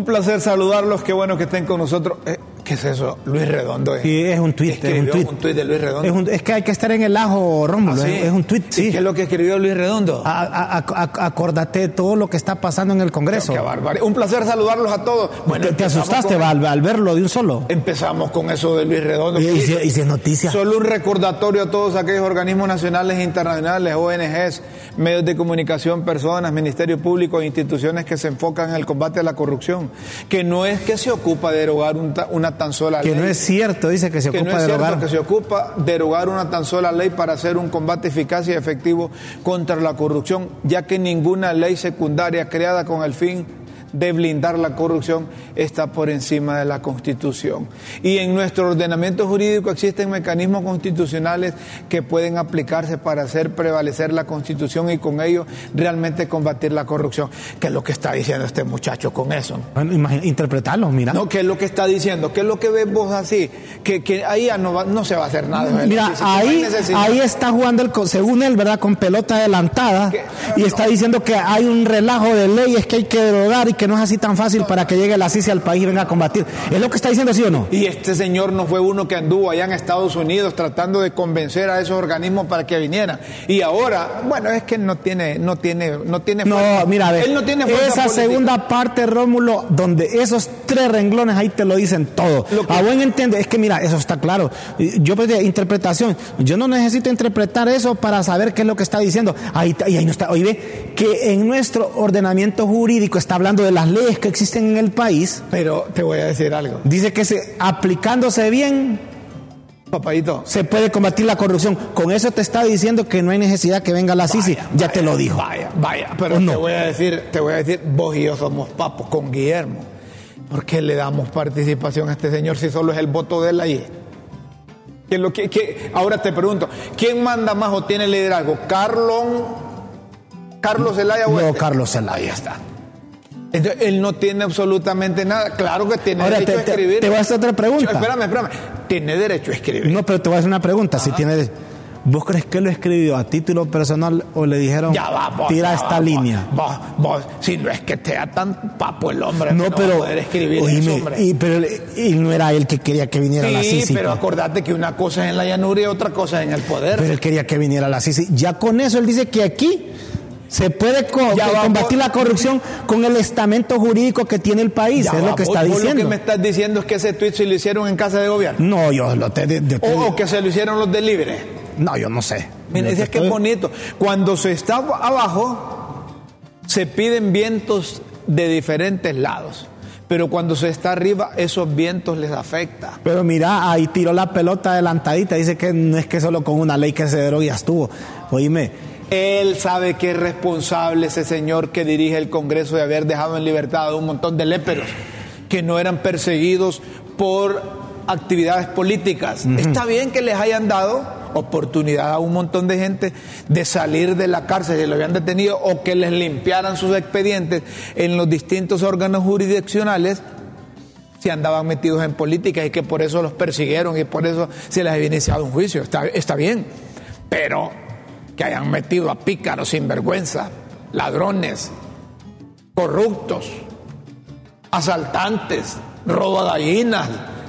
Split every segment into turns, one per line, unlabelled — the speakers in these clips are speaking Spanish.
Un placer saludarlos, qué bueno que estén con nosotros. Eh, ¿Qué es eso? Luis Redondo.
Es, sí, es un tuit.
Es un tuit
de
Luis Redondo.
Es, que hay que estar en el ajo, Rómulo. ¿Ah, es, un tuit, sí.
¿Qué es lo que escribió Luis Redondo?
acordate todo lo que está pasando en el Congreso.
Qué Un placer saludarlos a todos.
Bueno, ¿Te, asustaste al, verlo de un solo?
Empezamos con eso de Luis Redondo.
Y, si, es noticia.
Solo un recordatorio a todos aquellos organismos nacionales e internacionales, ONGs, medios de comunicación, personas, Ministerio Público e instituciones que se enfocan en el combate a la corrupción. Que no es que se ocupa de derogar una tan sola
ley. Que no es cierto, dice que se ocupa de derogar.
que se ocupa de derogar una tan sola ley para hacer un combate eficaz y efectivo contra la corrupción, ya que ninguna ley secundaria creada con el fin de blindar la corrupción está por encima de la Constitución. Y en nuestro ordenamiento jurídico existen mecanismos constitucionales que pueden aplicarse para hacer prevalecer la Constitución y con ello realmente combatir la corrupción. ¿Qué es lo que está diciendo este muchacho con eso?
Bueno, interpretarlo, mira.
No, ¿qué es lo que está diciendo? ¿Qué es lo que ves vos así? Que, que ahí ya no, no se va a hacer nada.
Mira, ahí, ahí está jugando, el, según él, ¿verdad? Con pelota adelantada y está diciendo que hay un relajo de leyes que hay que derogar y que no es así tan fácil para que llegue la CICI al país y venga a combatir. ¿Es lo que está diciendo, sí o no?
Y este señor no fue uno que anduvo allá en Estados Unidos tratando de convencer a esos organismos para que vinieran. Y ahora, bueno, es que no tiene, no tiene, no tiene
No, mira, Él no tiene esa segunda parte, Rómulo, donde esos tres renglones ahí te lo dicen todo. A buen entiende, es que mira, eso está claro. Yo pues de interpretación, yo no necesito interpretar eso para saber qué es lo que está diciendo. Ahí, ahí no está. Oye, que en nuestro ordenamiento jurídico está hablando de las leyes que existen en el país.
Pero te voy a decir algo.
Dice que se, aplicándose bien,
Papadito.
Se puede combatir la corrupción. Con eso te está diciendo que no hay necesidad que venga la CICI. Ya te lo dijo.
Vaya, vaya. Pero te voy a decir, te voy a decir, vos y yo somos papos con Guillermo. ¿Por qué le damos participación a este señor si solo es el voto de él ahí? ¿Qué lo que, ahora te pregunto, ¿quién manda más o tiene liderazgo? ¿Carlos, Carlos Zelaya o
No, este? Carlos Zelaya. está
él no tiene absolutamente nada. Claro que tiene derecho a escribir.
Te voy a hacer otra pregunta.
Espérame, espérame. Tiene derecho a escribir.
No, pero te voy a hacer una pregunta. Si tiene. ¿Vos crees que lo escribió a título personal o le dijeron
ya va,
tira esta línea?
Vos, vos, si no es que te da tan papo el hombre, no, pero, poder escribir
Y, pero y no era él que quería que viniera la Sisi.
pero acordate que una cosa es en la llanura y otra cosa es en el poder.
Pero él quería que viniera la Sisi. Ya con eso él dice que aquí se puede combatir la corrupción con el estamento jurídico que tiene el país, es lo que está diciendo. lo
que me estás diciendo es que ese tweet se lo hicieron en casa de gobierno.
No, yo lo te,
o, que se lo hicieron los del Libre.
No, yo no sé.
Mira, es que es bonito. Cuando se está abajo, se piden vientos de diferentes lados. Pero cuando se está arriba, esos vientos les afecta.
Pero mira, ahí tiró la pelota adelantadita. Dice que no es que solo con una ley que se derogó ya estuvo. Oíme,
él sabe que es responsable ese señor que dirige el Congreso de haber dejado en libertad a un montón de léperos que no eran perseguidos por actividades políticas. Está bien que les hayan dado oportunidad a un montón de gente de salir de la cárcel si lo habían detenido o que les limpiaran sus expedientes en los distintos órganos jurisdiccionales si andaban metidos en política y que por eso los persiguieron y por eso se les había iniciado un juicio. Está, está bien, pero que hayan metido a pícaros sinvergüenza, ladrones, corruptos, asaltantes, robo gallinas.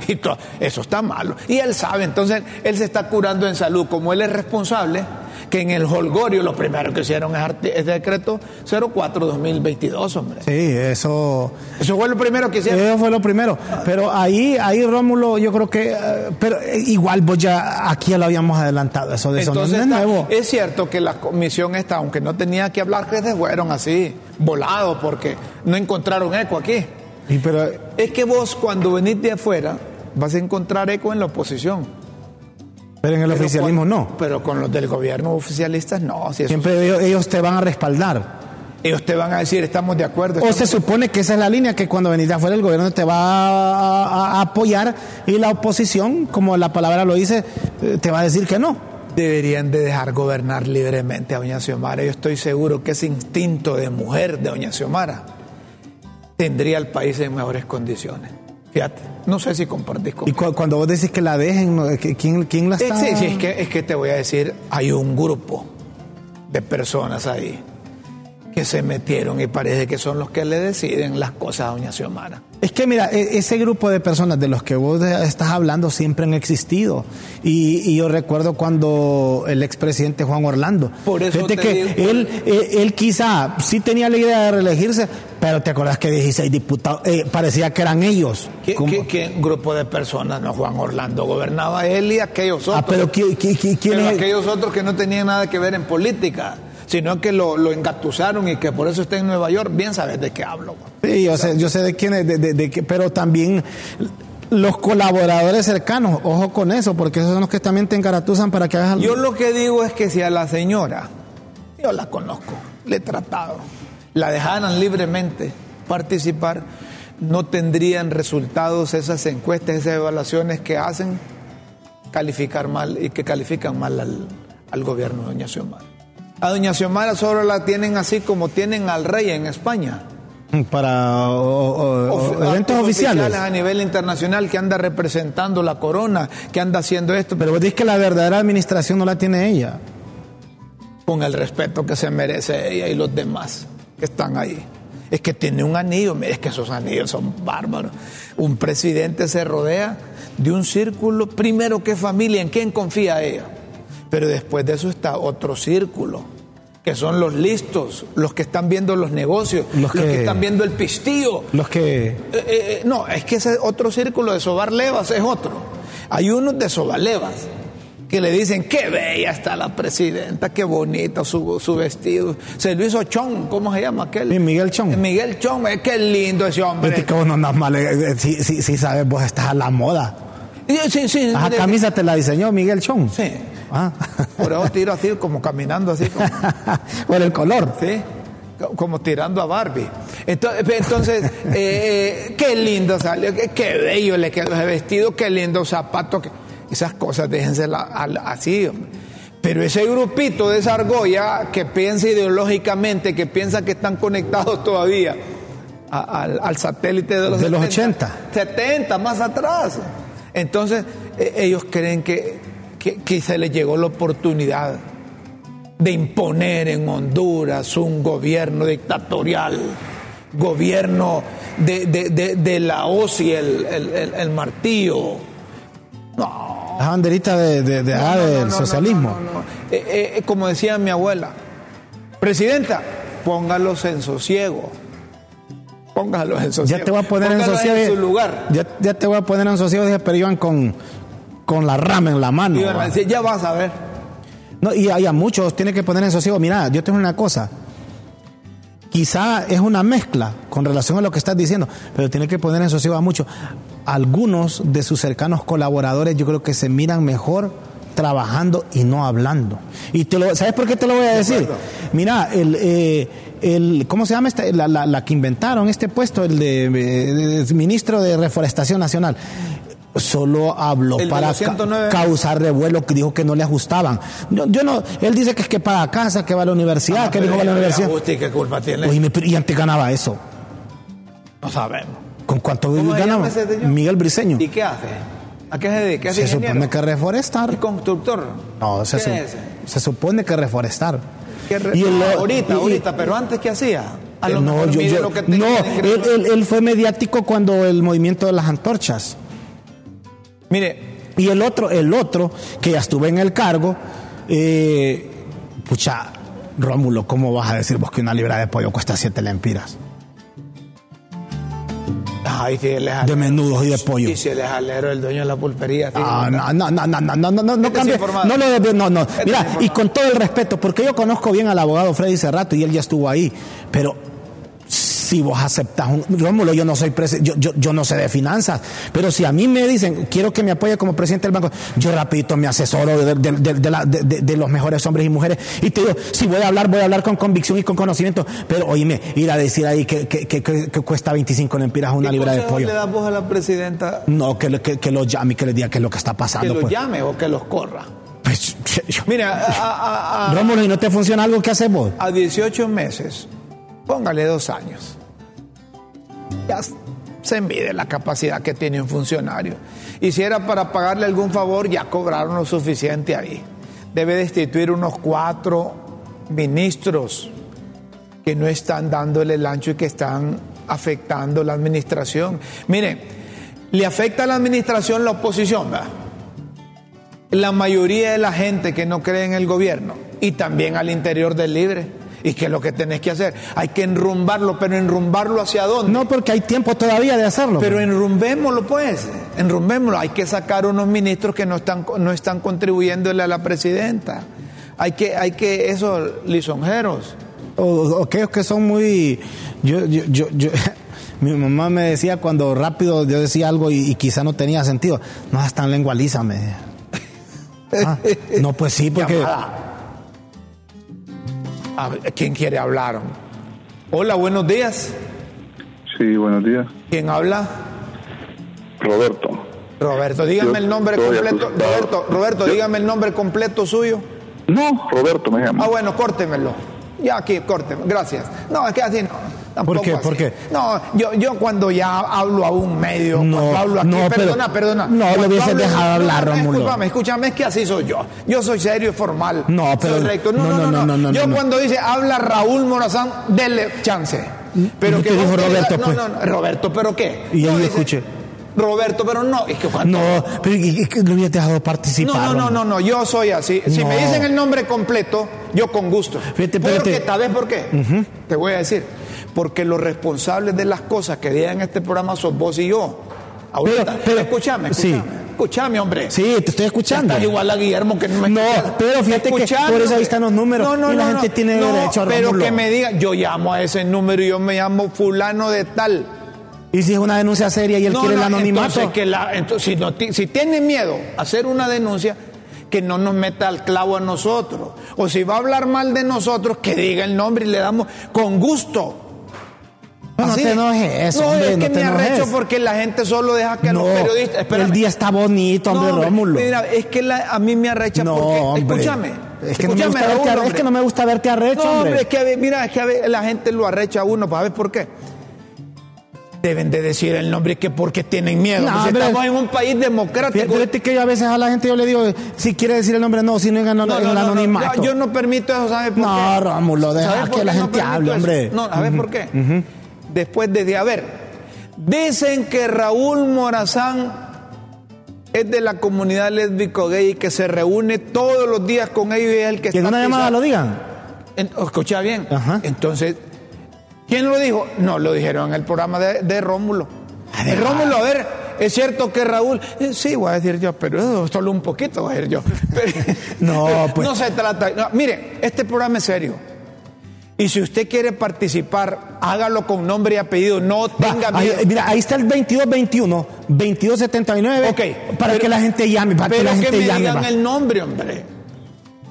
Y todo. Eso está malo. Y él sabe, entonces él se está curando en salud. Como él es responsable, que en el holgorio lo primero que hicieron es el decreto 04-2022, hombre.
Sí, eso...
Eso fue lo primero que hicieron.
Eso fue lo primero. Pero ahí, ahí Rómulo, yo creo que... Eh, pero igual vos ya aquí ya lo habíamos adelantado, eso de eso no es nuevo.
Es cierto que la comisión esta, aunque no tenía que hablar, que se fueron así, volados, porque no encontraron eco aquí.
Y pero...
Es que vos cuando venís de afuera vas a encontrar eco en la oposición.
Pero en el oficialismo no.
Pero con los del gobierno oficialistas no.
Siempre ellos, te van a respaldar.
Ellos te van a decir, estamos de acuerdo.
O se supone que esa es la línea, que cuando venís de afuera el gobierno te va a, apoyar y la oposición, como la palabra lo dice, te va a decir que no.
Deberían de dejar gobernar libremente a Doña Xiomara. Yo estoy seguro que ese instinto de mujer de Doña Xiomara tendría al país en mejores condiciones. Fíjate, no sé si compartís
Y cuando vos decís que la dejen, ¿quién, quién la está...?
Sí, sí, es que, es que te voy a decir, hay un grupo de personas ahí que se metieron y parece que son los que le deciden las cosas a doña Xiomara.
Es que mira, e-, ese grupo de personas de los que vos estás hablando siempre han existido. Y, yo recuerdo cuando el expresidente Juan Orlando.
Por eso
que él, e-, él, quizá sí tenía la idea de reelegirse, pero te acordás que 16 diputados, eh, parecía que eran ellos.
¿Qué, ¿Qué, grupo de personas? No, Juan Orlando gobernaba él y aquellos
otros. Ah, pero, ¿quién,
aquellos otros que no tenían nada que ver en política sino que lo, lo, engatusaron y que por eso está en Nueva York, bien sabes de qué hablo.
Sí, yo sé, yo sé de quién es, de, de, pero también los colaboradores cercanos, ojo con eso, porque esos son los que también te engaratuzan para que hagas
algo. Yo lo que digo es que si a la señora, yo la conozco, le he tratado, la dejaran libremente participar, no tendrían resultados esas encuestas, esas evaluaciones que hacen calificar mal y que califican mal al, al gobierno de Doña Xiomara. A doña Xiomara solo la tienen así como tienen al rey en España.
Para eventos oficiales.
A nivel internacional que anda representando la corona, que anda haciendo esto.
Pero vos dices que la verdadera administración no la tiene ella.
Con el respeto que se merece ella y los demás que están ahí. Es que tiene un anillo, es que esos anillos son bárbaros. Un presidente se rodea de un círculo, primero que familia, ¿en quién confía ella? Pero después de eso está otro círculo, que son los listos, los que están viendo los negocios, los que, están viendo el pistío.
Los que...
Eh, eh, eh, no, es que ese otro círculo de sobar levas es otro. Hay unos de sobar levas que le dicen, qué bella está la presidenta, qué bonita su, su vestido. Se lo hizo Chong, ¿cómo se llama aquel?
Miguel Chong.
Miguel Chong, qué lindo ese hombre.
no mal, si, si, sabes, vos estás a la moda.
Sí, sí.
Esa camisa te la diseñó Miguel Chong.
Sí. Ah. Por eso tiro así, como caminando así. Como...
Por el color.
Sí. Como tirando a Barbie. Entonces, eh, eh, qué lindo salió, qué, bello le quedó ese vestido, qué lindo zapato. Esas cosas déjense así. Pero ese grupito de esa argolla que piensa ideológicamente, que piensa que están conectados todavía al, satélite de los,
de los 80.
70, más atrás. Entonces, e, ellos creen que que, se le llegó la oportunidad de imponer en Honduras un gobierno dictatorial, gobierno de, la hoz y el, martillo.
No. La banderita de, del socialismo.
Eh, eh, como decía mi abuela, presidenta, póngalos en sosiego. Póngalos en sosiego.
Ya te voy a poner en sosiego.
En su lugar.
Ya, te voy a poner en sosiego, dije, pero iban con con la rama en la mano.
ya vas a ver.
No, y hay a muchos, tiene que poner en sosiego. Mira, yo tengo una cosa. Quizá es una mezcla con relación a lo que estás diciendo, pero tiene que poner en sosiego a muchos. Algunos de sus cercanos colaboradores yo creo que se miran mejor trabajando y no hablando. Y te lo, ¿sabes por qué te lo voy a decir? Mira, el, eh, el, ¿cómo se llama esta, la, la, que inventaron este puesto, el de, de, ministro de Reforestación Nacional? Solo habló para causar revuelo que dijo que no le ajustaban. Yo, no, él dice que es que para casa, que va a la universidad, ah, que dijo va a la universidad.
¿Qué culpa tiene?
y antes ganaba eso.
No sabemos.
¿Con cuánto ganaba? Miguel Briseño.
¿Y qué hace? ¿A qué se dedica?
Se supone que reforestar.
constructor?
No, se, se supone que reforestar.
y ahorita, ahorita, pero antes ¿qué hacía?
no, yo, no él, él, fue mediático cuando el movimiento de las antorchas.
Mire.
Y el otro, el otro, que ya estuve en el cargo, eh, pucha, Rómulo, ¿cómo vas a decir vos que una libra de pollo cuesta siete lempiras?
Ay, si él
de menudos y de pollo.
Y si él es alero, el dueño de la pulpería.
Ah, no, no, no, no, no, no, no, no, no cambie. No, lo, no, no. Mira, y con todo el respeto, porque yo conozco bien al abogado Freddy Cerrato y él ya estuvo ahí, pero si vos aceptas un Rómulo, yo no soy yo, yo, yo, no sé de finanzas, pero si a mí me dicen quiero que me apoye como presidente del banco, yo rapidito me asesoro de, de, de, los mejores hombres y mujeres y te digo, si voy a hablar, voy a hablar con convicción y con conocimiento, pero oíme, ir a decir ahí que, que, que, que cuesta 25 lempiras una libra de pollo.
le das vos a la presidenta?
No, que, que, que lo llame y que le diga qué es lo que está pasando.
Que lo
pues.
llame o que los corra. Pues, Mira, a,
Rómulo, ¿y no te funciona algo que hacemos?
A 18 meses, póngale dos años se mide la capacidad que tiene un funcionario. Y si era para pagarle algún favor, ya cobraron lo suficiente ahí. Debe destituir unos cuatro ministros que no están dándole el ancho y que están afectando la administración. Mire, le afecta a la administración la oposición, ¿verdad? La mayoría de la gente que no cree en el gobierno y también al interior del libre. ¿Y qué es lo que tenés que hacer? Hay que enrumbarlo, pero enrumbarlo hacia dónde?
No, porque hay tiempo todavía de hacerlo.
Pero enrumbémoslo, pues. Enrumbémoslo. Hay que sacar unos ministros que no están, no están contribuyéndole a la presidenta. Hay que, hay que, esos lisonjeros.
O, aquellos que son muy. Yo, yo, yo, yo, mi mamá me decía cuando rápido yo decía algo y, quizá no tenía sentido. No, es tan lengua lisa, me ah, no, pues sí, porque.
¿Quién quiere hablar? Hola, buenos días.
Sí, buenos días.
¿Quién habla?
Roberto.
Roberto, dígame el nombre completo. Roberto, Roberto, dígame el nombre completo suyo.
No, Roberto me llama.
Ah, bueno, córtemelo. Ya aquí, córtemelo. Gracias. No, es que así no.
¿Por qué? ¿Por qué?
No, yo, yo cuando ya hablo a un medio,
no,
hablo aquí,
no,
perdona, perdona.
No, lo hubiese dejado hablar, Romulo.
Escúchame, escúchame, es que así soy yo. Yo soy serio y formal.
No, pero.
Soy recto. No, no, no, no, Yo cuando dice habla Raúl Morazán, denle chance.
Pero que dijo Roberto, pues.
No, no, Roberto, ¿pero qué?
Y yo escuché.
Roberto, pero no, es que
No, pero es que lo hubiera dejado participar.
No, no, no, no, yo soy así. Si me dicen el nombre completo, yo con gusto.
Fíjate,
porque, ¿Tal vez por qué? Te voy a decir. Porque los responsables de las cosas que digan en este programa son vos y yo. Ahorita, pero, escúchame, escúchame. Sí. Escúchame, hombre.
Sí, te estoy escuchando.
Estás igual a Guillermo que no me
No, pero fíjate que por eso ahí están los números. No, no, y la gente tiene derecho a
Pero que me diga, yo llamo a ese número y yo me llamo fulano de tal.
Y si es una denuncia seria y él quiere el anonimato.
que la, entonces, si, si tiene miedo a hacer una denuncia, que no nos meta al clavo a nosotros. O si va a hablar mal de nosotros, que diga el nombre y le damos con gusto.
No, te enojes eso,
no,
hombre,
es que me arrecho porque la gente solo deja que los periodistas.
El día está bonito, hombre, Rómulo.
Mira, es que a mí me arrecha porque. Escúchame.
Es que, no me gusta verte, es que no me gusta verte arrecho, no, hombre.
es que mira, es que la gente lo arrecha a uno, ver por qué deben de decir el nombre que porque tienen miedo. No, estamos en un país democrático.
Fíjate que yo a veces a la gente yo le digo, si quiere decir el nombre, no, si no en, no, el anonimato.
yo no permito eso, ¿sabes por
qué? No, Rómulo, deja que la gente hable, hombre.
No, ¿sabes por qué? Después de, a ver, dicen que Raúl Morazán es de la comunidad lésbico gay que se reúne todos los días con ellos y es el que,
que en una llamada lo digan.
escucha bien. Entonces, ¿Quién lo dijo? No, lo dijeron en el programa de, Rómulo. Rómulo, a ver, es cierto que Raúl, eh, sí, voy a decir yo, pero solo un poquito voy a decir yo.
no, pues.
No se trata. mire, este programa es serio. Y si usted quiere participar, hágalo con nombre y apellido, no tenga
miedo. Ahí, mira, ahí está el 2221, 2279.
Ok.
Para que la gente llame, para que la gente
me
llame.
Digan el nombre, hombre.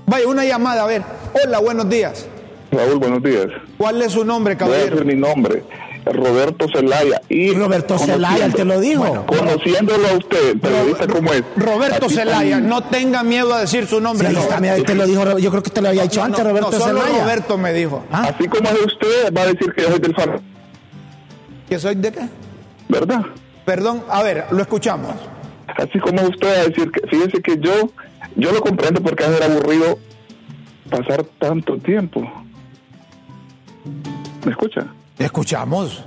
Vaya, una llamada, a ver. Hola, buenos días.
Raúl, buenos días.
¿Cuál es su nombre, caballero?
Voy a mi nombre. Roberto Celaya.
Y Roberto Celaya, te lo dijo.
conociéndolo a usted, periodista como es.
Roberto Celaya, no tenga miedo a decir su nombre.
Sí, te lo dijo, yo creo que te lo había dicho antes, Roberto
solo Roberto me dijo.
¿Ah? Así como es usted, va a decir que yo soy del FARC.
¿Que soy de qué?
¿Verdad?
Perdón, a ver, lo escuchamos.
Así como usted va a decir que, fíjese que yo, yo lo comprendo porque es aburrido pasar tanto tiempo ¿Me escucha?
Escuchamos.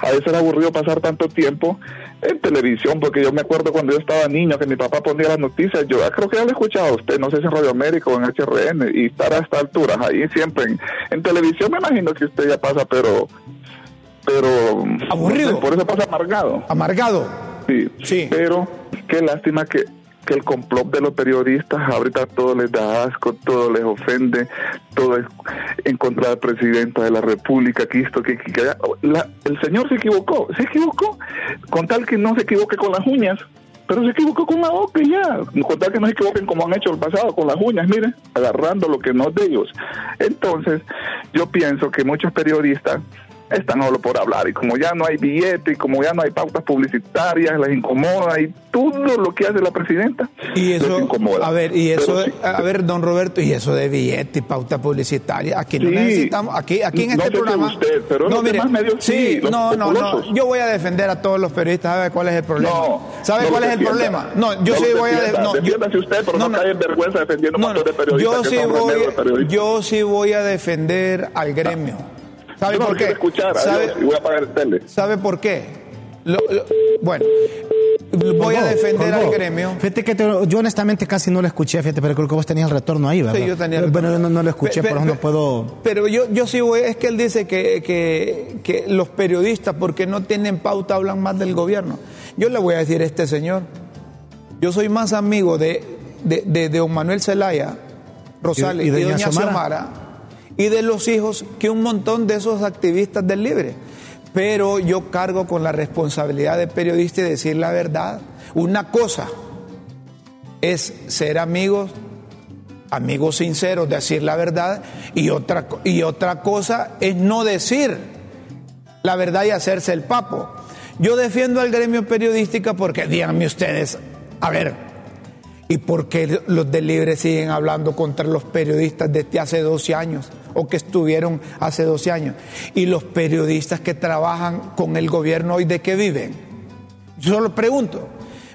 A veces era aburrido pasar tanto tiempo en televisión, porque yo me acuerdo cuando yo estaba niño que mi papá ponía las noticias, yo creo que ya lo he escuchado a usted, no sé si en Radio América o en HRN, y estar a esta altura, ahí siempre en, televisión me imagino que usted ya pasa, pero... pero
Aburrido.
por eso pasa amargado.
Amargado.
Sí, sí. Pero qué lástima que que el complot de los periodistas ahorita todo les da asco, todo les ofende, todo es en contra del presidente de la República, que esto, que, el señor se equivocó, se equivocó, con tal que no se equivoque con las uñas, pero se equivocó con la boca ya, con tal que no se equivoquen como han hecho el pasado con las uñas, miren, agarrando lo que no es de ellos. Entonces, yo pienso que muchos periodistas están solo por hablar. Y como ya no hay billete y como ya no hay pautas publicitarias, les incomoda y todo lo que hace la presidenta
y eso, incomoda. A ver, y eso, a ver, don Roberto, y eso de billete y pauta publicitaria, aquí no necesitamos, aquí, aquí en este programa.
Usted, pero no, mire, medios sí,
no, no, no, yo voy a defender a todos los periodistas, ¿sabe cuál es el problema? ¿Sabe cuál es el problema? No, yo sí voy a
no, defiéndase usted, pero no, cae en vergüenza defendiendo a de periodistas.
Yo sí voy, yo sí voy a defender al gremio ¿Sabe por qué?
escuchar,
¿Sabe,
y voy a apagar el tele.
¿Sabe por qué? bueno, voy a defender al gremio.
Fíjate que yo honestamente casi no lo escuché, fíjate, pero creo que vos tenías el retorno ahí, ¿verdad?
Sí, yo tenía el
retorno. Bueno, yo no, lo escuché, por eso no puedo...
Pero yo, yo sí voy, es que él dice que, que, que los periodistas, porque no tienen pauta, hablan más del gobierno. Yo le voy a decir a este señor, yo soy más amigo de, de, de, don Manuel Zelaya, Rosales y, de, doña Xiomara y de los hijos que un montón de esos activistas del libre pero yo cargo con la responsabilidad de periodista y decir la verdad. Una cosa es ser amigos, amigos sinceros, decir la verdad, y otra, y otra cosa es no decir la verdad y hacerse el papo. Yo defiendo al gremio periodístico porque díganme ustedes, a ver, ¿y por qué los de Libre siguen hablando contra los periodistas desde hace 12 años? O que estuvieron hace 12 años. Y los periodistas que trabajan con el gobierno hoy, ¿de qué viven? Yo solo pregunto.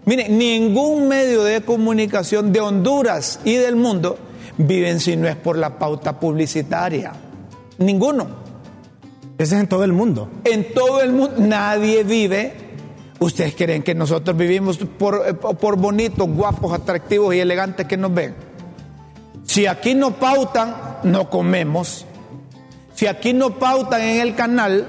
Mire, ningún medio de comunicación de Honduras y del mundo viven si no es por la pauta publicitaria. Ninguno.
Ese es en todo el mundo.
En todo el mundo. Nadie vive. ¿Ustedes creen que nosotros vivimos por, eh, por bonitos, guapos, atractivos y elegantes que nos ven? Si aquí no pautan, no comemos. Si aquí no pautan en el canal,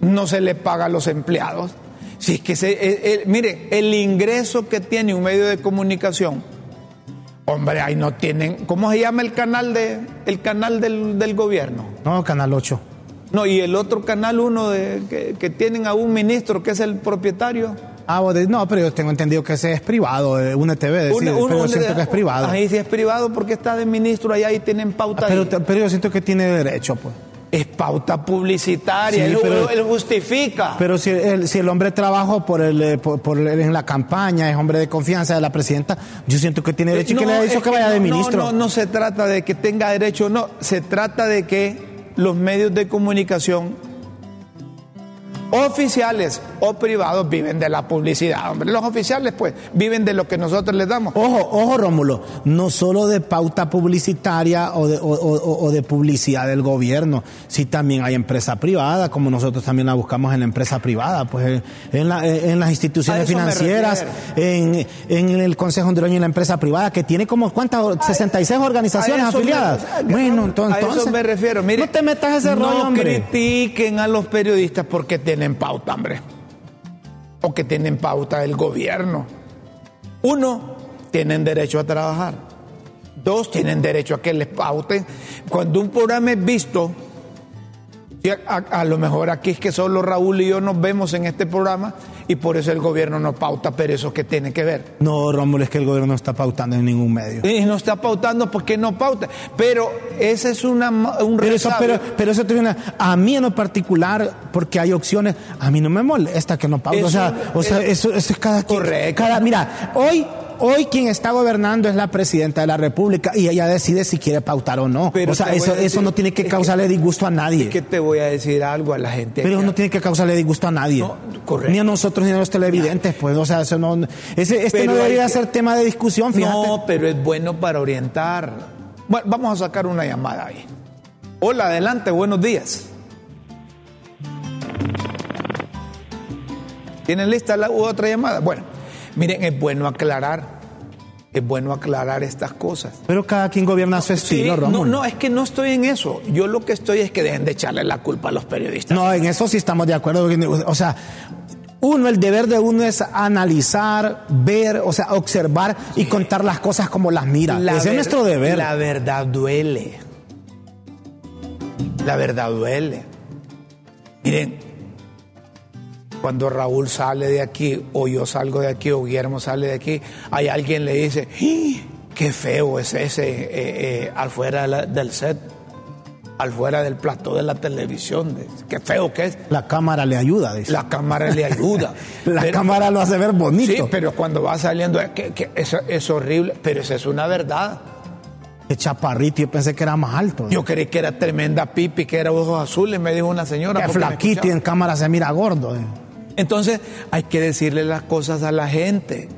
no se le paga a los empleados. Si es que se, mire, el ingreso que tiene un medio de comunicación, hombre, ahí no tienen, ¿cómo se llama el canal de el canal del, gobierno?
No, canal 8.
No, y el otro canal uno de, que, que tienen a un ministro que es el propietario.
Ah, no, pero yo tengo entendido que ese es privado, eh, un TV, pero siento que es privado.
Ahí sí es privado porque está de ministro, allá y tienen pauta.
pero, pero yo siento que tiene derecho, pues.
Es pauta publicitaria, él, justifica.
Pero si el, si el hombre trabajó por el, eh, por, en la campaña, es hombre de confianza de la presidenta, yo siento que tiene derecho y que le ha dicho que, vaya de ministro.
No, no, no se trata de que tenga derecho, no, se trata de que los medios de comunicación oficiales o privados viven de la publicidad, hombre. Los oficiales, pues, viven de lo que nosotros les damos.
Ojo, ojo, Rómulo, no solo de pauta publicitaria o de, o, de publicidad del gobierno, sí también hay empresa privada, como nosotros también la buscamos en la empresa privada, pues en, en las instituciones financieras, en, en, el Consejo Hondureño y la empresa privada, que tiene como, ¿cuántas? 66 organizaciones afiliadas. bueno, entonces.
A eso me refiero. Mire,
no te metas ese rollo, hombre.
No critiquen a los periodistas porque tienen pauta, hombre. O que tienen pauta el gobierno. Uno, tienen derecho a trabajar. Dos, tienen derecho a que les pauten. Cuando un programa es visto, a, lo mejor aquí es que solo Raúl y yo nos vemos en este programa y por eso el gobierno no pauta, pero eso que tiene que ver.
No, Rómulo, es que el gobierno no está pautando en ningún medio.
Y no está pautando porque no pauta. Pero ese es una, un
pero eso, pero, pero, eso tiene a mí en lo particular, porque hay opciones, a mí no me molesta que no pauta. o sea, o sea eso, es cada
Correcto.
Cada, mira, hoy Hoy quien está gobernando es la presidenta de la República y ella decide si quiere pautar o no. o sea, eso, eso no tiene que causarle disgusto a nadie.
Es que te voy a decir algo a la gente.
Pero no tiene que causarle disgusto a nadie. Ni a nosotros ni a los televidentes, pues. O sea, eso no. Ese, este no debería ser tema de discusión, fíjate.
No, pero es bueno para orientar. Bueno, vamos a sacar una llamada ahí. Hola, adelante, buenos días. ¿Tienen lista la otra llamada? Bueno. Miren, es bueno aclarar. Es bueno aclarar estas cosas.
Pero cada quien gobierna su estilo, sí,
No, no, es que no estoy en eso. Yo lo que estoy es que dejen de echarle la culpa a los periodistas.
No, en eso sí estamos de acuerdo. O sea, uno, el deber de uno es analizar, ver, o sea, observar y contar las cosas como las mira. Ese es nuestro deber.
La verdad duele. La verdad duele. Miren, cuando Raúl sale de aquí, o yo salgo de aquí, o Guillermo sale de aquí, hay alguien le dice, ¡Ah! qué feo es ese eh, eh, afuera del set, afuera del plató de la televisión, qué feo que es.
La cámara le ayuda, dice.
La cámara le ayuda.
la cámara lo hace ver bonito.
Sí, pero cuando va saliendo, que, que es, es horrible, pero esa es una verdad.
Qué chaparrito, yo pensé que era más alto.
Yo creí que era tremenda pipi, que era ojos azules, me dijo una señora.
Que flaquito y en cámara se mira gordo. Eh.
Entonces hay que decirle las cosas a la gente.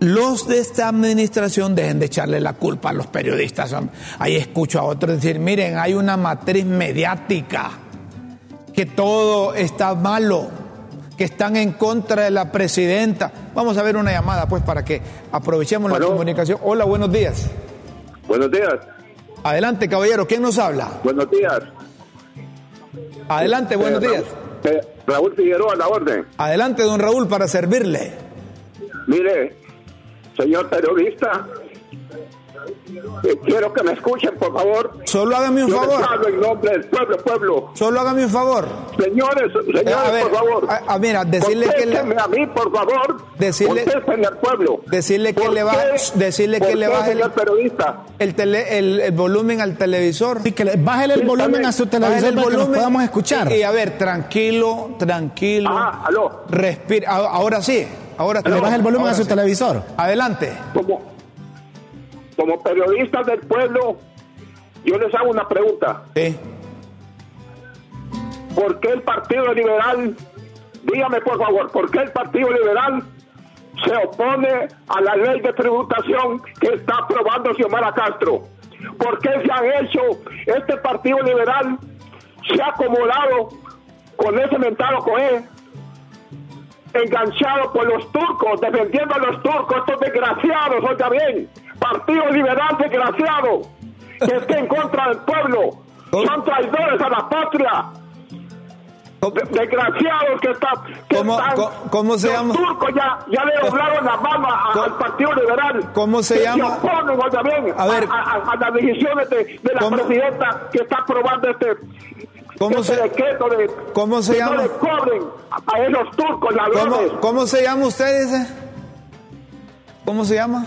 Los de esta administración dejen de echarle la culpa a los periodistas. Ahí escucho a otros decir, miren, hay una matriz mediática que todo está malo, que están en contra de la presidenta. Vamos a ver una llamada, pues, para que aprovechemos la comunicación. Hola, buenos días.
Buenos días.
Adelante, caballero. ¿Quién nos habla?
Buenos días.
Adelante, buenos
eh,
días.
Eh, Raúl Figueroa, la orden.
Adelante, don Raúl, para servirle.
Mire, señor periodista, quiero que me escuchen, por favor.
Solo hágame un favor.
en nombre del pueblo, pueblo.
Solo hágame un favor.
Señores, señores, por favor.
A, mira, decirle que le...
a mí, por favor.
Decirle...
al pueblo.
Decirle que le va... Decirle que le baje
el... periodista?
El, tele, el, volumen al televisor.
Sí, que le, bájele el volumen a su televisor el para volumen, que podamos escuchar.
Y, a ver, tranquilo, tranquilo.
Ah, aló.
Respira. Ahora sí. Ahora
Le baja el volumen a su televisor.
Adelante.
¿Cómo? Como periodistas del pueblo, yo les hago una pregunta. ¿Por qué el Partido Liberal, dígame por favor, por qué el Partido Liberal se opone a la ley de tributación que está aprobando Xiomara Castro? ¿Por qué se han hecho, este Partido Liberal se ha acomodado con ese mentado coe, enganchado por los turcos, defendiendo a los turcos, estos desgraciados, oiga bien, Partido Liberal desgraciado, que esté en contra del pueblo. Son traidores a la patria. Desgraciados que, está, que
¿Cómo,
están.
¿Cómo, se
los
llama?
turcos ya, ya le doblaron la mano al Partido Liberal.
¿Cómo se llama?
Se oponen también a, ver, a, las decisiones de, de la presidenta que está aprobando este,
¿Cómo
este
se,
decreto de
¿cómo se llama?
no le cobren a, esos turcos.
¿Cómo, ¿Cómo se llama usted, dice? ¿Cómo se llama?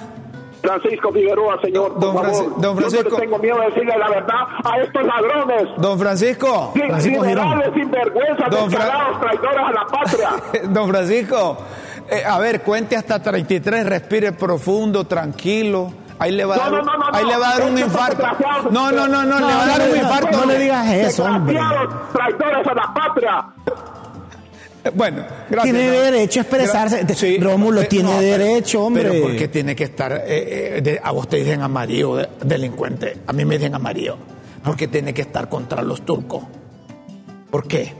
Francisco Figueroa, señor.
Don, Francisco. don Francisco.
Yo no tengo miedo de decirle la verdad a estos ladrones.
Don Francisco.
Francisco
liberales, sinvergüenzas, don traidores a la patria.
don Francisco, eh, a ver, cuente hasta 33, respire profundo, tranquilo. Ahí le va a dar,
no, no, no,
ahí le va a dar un infarto. No, no, no, no, le va a dar un infarto.
No le digas eso, hombre.
traidores a la patria.
Bueno, gracias.
Tiene derecho a expresarse. Sí, Rómulo eh, tiene derecho, hombre.
Pero porque tiene que estar. Eh, eh, a vos te dicen amarillo, delincuente. A mí me dicen amarillo. Porque tiene que estar contra los turcos. ¿Por qué?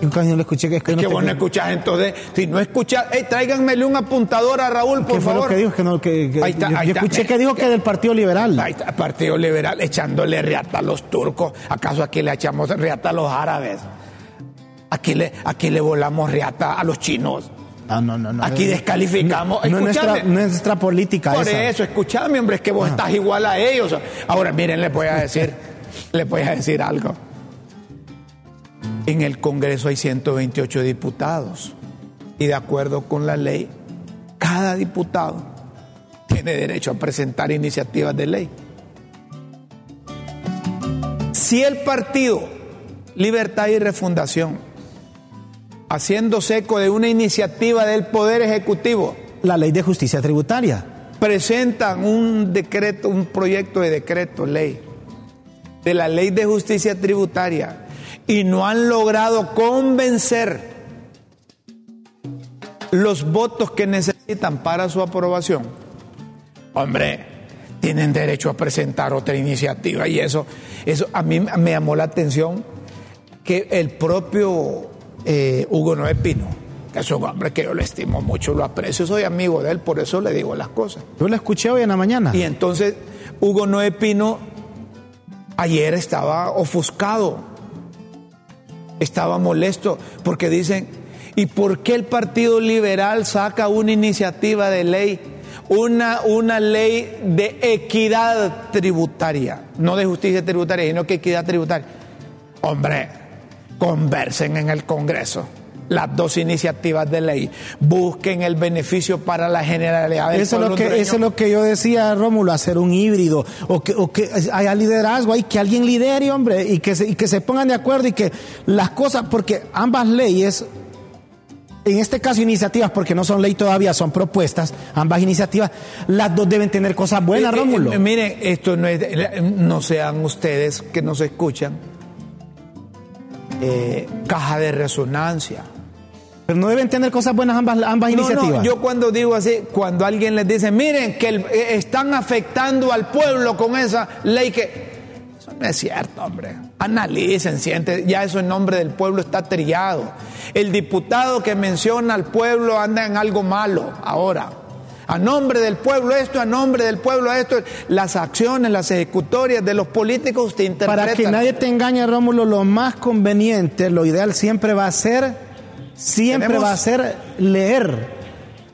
Yo lo escuché. Que es que,
no vos no escuchás, entonces. Si no escuchás. Hey, tráiganmele un apuntador a Raúl, por
¿Qué fue
favor.
lo que dijo? Que no, que, que
ahí está,
yo,
ahí
yo escuché que dijo que del Partido Liberal.
Ahí está, Partido Liberal echándole riata a los turcos. ¿Acaso aquí le echamos riata a los árabes? Aquí le, aquí le volamos riata a los chinos.
No, no, no.
Aquí descalificamos.
No, nuestra, nuestra, política.
Por eso, escúchame, hombre, es que vos ah. estás igual a ellos. Ahora, miren, les voy a decir, les voy a decir algo. En el Congreso hay 128 diputados. Y de acuerdo con la ley, cada diputado tiene derecho a presentar iniciativas de ley. Si el partido Libertad y Refundación haciéndose eco de una iniciativa del Poder Ejecutivo.
La ley de justicia tributaria.
Presentan un decreto, un proyecto de decreto, ley, de la ley de justicia tributaria y no han logrado convencer los votos que necesitan para su aprobación. Hombre, tienen derecho a presentar otra iniciativa y eso, eso a mí me llamó la atención que el propio eh, Hugo Noé Pino, que es un hombre que yo le estimo mucho, lo aprecio, soy amigo de él, por eso le digo las cosas.
Yo lo escuché hoy en la mañana.
Y entonces Hugo Noé Pino ayer estaba ofuscado, estaba molesto, porque dicen, ¿y por qué el Partido Liberal saca una iniciativa de ley? Una, una ley de equidad tributaria, no de justicia tributaria, sino que equidad tributaria. Hombre, conversen en el Congreso. Las dos iniciativas de ley, busquen el beneficio para la generalidad del
eso es lo que Eso es lo que yo decía, Rómulo, hacer un híbrido, o que, o que haya liderazgo, hay que alguien lidere, hombre, y que, se, y que se pongan de acuerdo y que las cosas, porque ambas leyes, en este caso iniciativas, porque no son ley todavía, son propuestas, ambas iniciativas, las dos deben tener cosas buenas, Rómulo.
miren, esto no es, no sean ustedes que nos escuchan eh, caja de resonancia.
Pero no deben tener cosas buenas ambas, ambas iniciativas.
yo cuando digo así, cuando alguien les dice, miren que eh, están afectando al pueblo con esa ley que... Eso no es cierto, hombre. Analicen, sienten, ya eso en nombre del pueblo está trillado. El diputado que menciona al pueblo anda en algo malo ahora. A nombre del pueblo esto, a nombre del pueblo esto, las acciones, las ejecutorias de los políticos usted interpreta.
Para que nadie te engañe, Rómulo, lo más conveniente, lo ideal siempre va a ser, siempre va a ser leer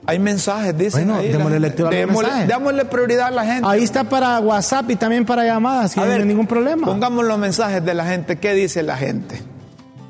hay mensajes, dicen. Bueno, démosle lectura démosle, prioridad a la gente.
Ahí está para WhatsApp y también para llamadas, no hay ningún problema.
Pongamos los mensajes de la gente. ¿Qué dice la gente?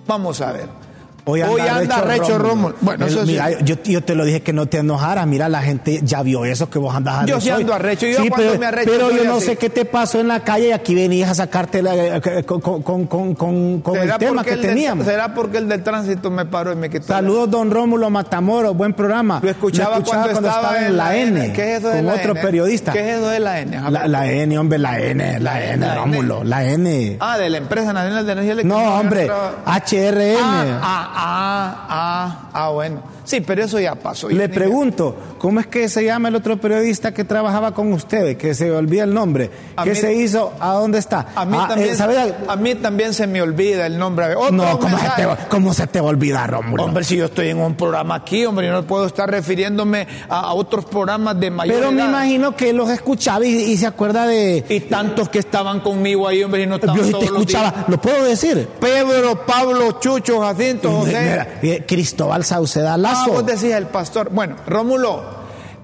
Vamos a ver. Hoy anda, recho, Rómulo.
Bueno, eso mira, yo, yo, te lo dije que no te enojaras. Mira, la gente ya vio eso que vos andas
a Yo sí ando arrecho. Yo
sí, pero, me arrecho, pero yo no sé qué te pasó en la calle y aquí venías a sacarte la, eh, con, con, con, con el tema que teníamos.
¿Será porque el del tránsito me paró y me quitó?
Saludos, don Rómulo Matamoros. Buen programa.
Lo escuchaba, cuando, estaba, en la N.
¿Qué es eso de con otro periodista.
¿Qué es eso de la N?
La, la, N, hombre, la N. La, N, Rómulo. La N.
Ah, de la Empresa Nacional de Energía
Eléctrica. No, hombre. HRN.
ah, ah. ah Ah, bueno. Sí, pero eso ya pasó.
Le pregunto, ¿cómo es que se llama el otro periodista que trabajaba con ustedes? Que se olvida el nombre. ¿Qué se hizo? ¿A dónde está?
A mí, ah, también, eh, a mí también se me olvida el nombre.
no, ¿cómo se, te, ¿cómo se, te, va a olvidar, Rómulo?
Hombre, si yo estoy en un programa aquí, hombre, yo no puedo estar refiriéndome a, otros programas de mayor
Pero me imagino que los escuchaba y, se acuerda de...
Y tantos que estaban conmigo ahí, hombre, y no estaban
Yo te escuchaba, ¿lo puedo decir?
Pedro, Pablo, Chucho, Jacinto,
Eh, Cristóbal Sauceda Lazo.
Ah, vos decís el pastor. Bueno, Rómulo,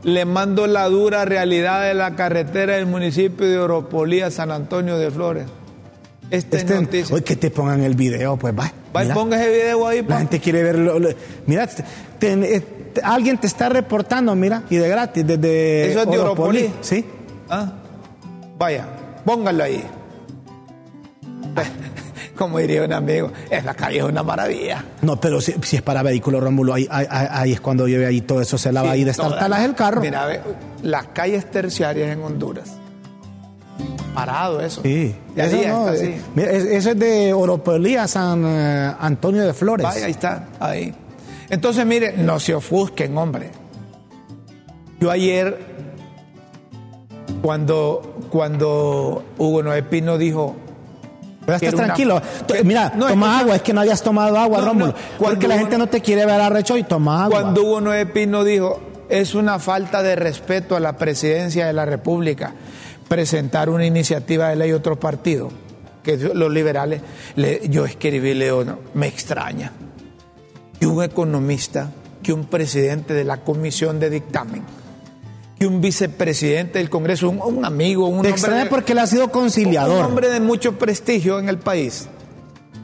le mando la dura realidad de la carretera del municipio de Oropolía, San Antonio de Flores.
Este, este noticia. Hoy que te pongan el video, pues va.
Va, ponga ese video ahí.
La gente quiere verlo. mira, eh, alguien te está reportando, mira, y de gratis, desde.
Eso es de Oropolí.
Sí.
Ah, vaya, póngalo ahí como diría un amigo, es la calle es una maravilla.
No, pero si, es para vehículos, Rómulo, ahí, ahí, es cuando lleve ahí todo eso, se lava ahí de talas el carro.
Mira, las calles terciarias en Honduras. Parado eso.
Sí. Eso, eh, eso, es de Oropelía, San eh, Antonio de Flores.
ahí está, ahí. Entonces, mire, no se ofusquen, hombre. Yo ayer, cuando, cuando Hugo Noé Pino dijo,
pero estás tranquilo. Mira, toma agua, es que no hayas tomado agua, Rómulo. porque la gente no te quiere ver arrecho y toma agua.
Cuando Hugo Noé Pino dijo, es una falta de respeto a la presidencia de la República presentar una iniciativa de ley a otro partido, que los liberales, yo escribí, León, me extraña que un economista, que un presidente de la comisión de dictamen, un vicepresidente del Congreso, un, amigo, un
hombre. porque él ha sido conciliador.
Un hombre de mucho prestigio en el país.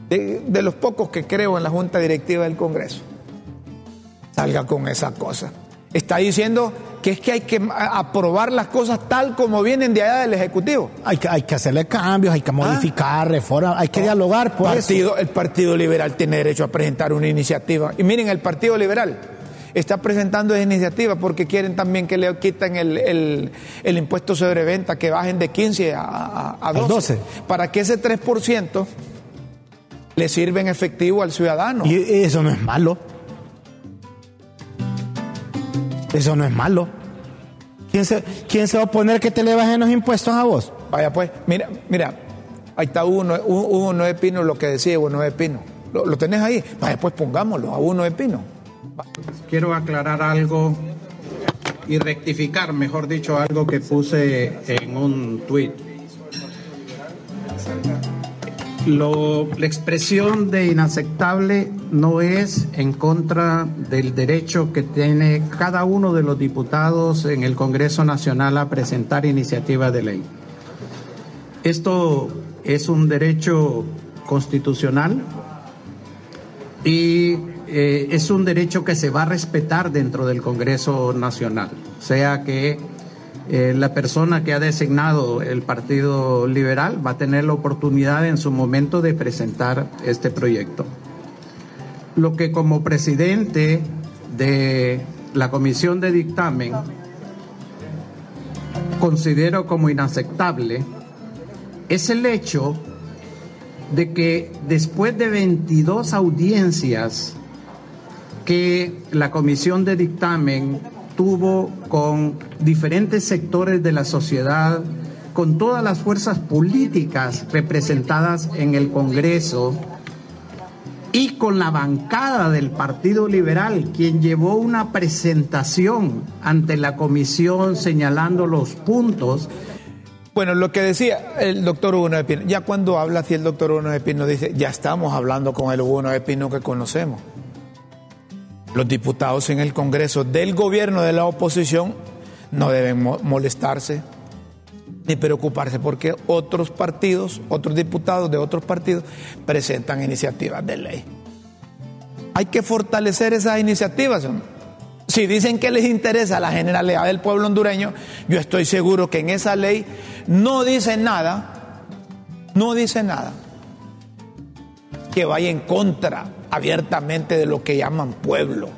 De, los pocos que creo en la Junta Directiva del Congreso. Salga con esa cosa. Está diciendo que es que hay que aprobar las cosas tal como vienen de allá del Ejecutivo.
Hay que, hay que hacerle cambios, hay que modificar, ah. reformas, hay que dialogar.
Por partido, El Partido Liberal tiene derecho a presentar una iniciativa. Y miren, el Partido Liberal está presentando esa iniciativa porque quieren también que le quiten el, impuesto sobre venta, que bajen de 15 a, 12, para que ese 3% le sirva en efectivo al ciudadano.
Y eso no es malo. Eso no es malo. ¿Quién se, quién se va a oponer que te le bajen los impuestos a vos?
Vaya pues, mira, mira, ahí está uno, uno de Pino, lo que decía uno de Pino. ¿Lo, ¿Lo, tenés ahí? Vaya pues pongámoslo a uno de Pino.
Quiero aclarar algo y rectificar, mejor dicho, algo que puse en un tuit. la expresión de inaceptable no es en contra del derecho que tiene cada uno de los diputados en el Congreso Nacional a presentar iniciativas de ley. Esto es un derecho constitucional y eh, es un derecho que se va a respetar dentro del Congreso Nacional, o sea que eh, la persona que ha designado el Partido Liberal va a tener la oportunidad en su momento de presentar este proyecto. Lo que como presidente de la Comisión de Dictamen considero como inaceptable es el hecho de que después de 22 audiencias que la comisión de dictamen tuvo con diferentes sectores de la sociedad, con todas las fuerzas políticas representadas en el Congreso y con la bancada del Partido Liberal, quien llevó una presentación ante la comisión señalando los puntos.
Bueno, lo que decía el doctor Hugo de ya cuando habla así el doctor Hugo de Pino dice, ya estamos hablando con el Hugo de Pino que conocemos. Los diputados en el Congreso del gobierno de la oposición no deben molestarse ni preocuparse porque otros partidos, otros diputados de otros partidos presentan iniciativas de ley. Hay que fortalecer esas iniciativas. Si dicen que les interesa la generalidad del pueblo hondureño, yo estoy seguro que en esa ley no dice nada, no dice nada que vaya en contra abiertamente de lo que llaman pueblo.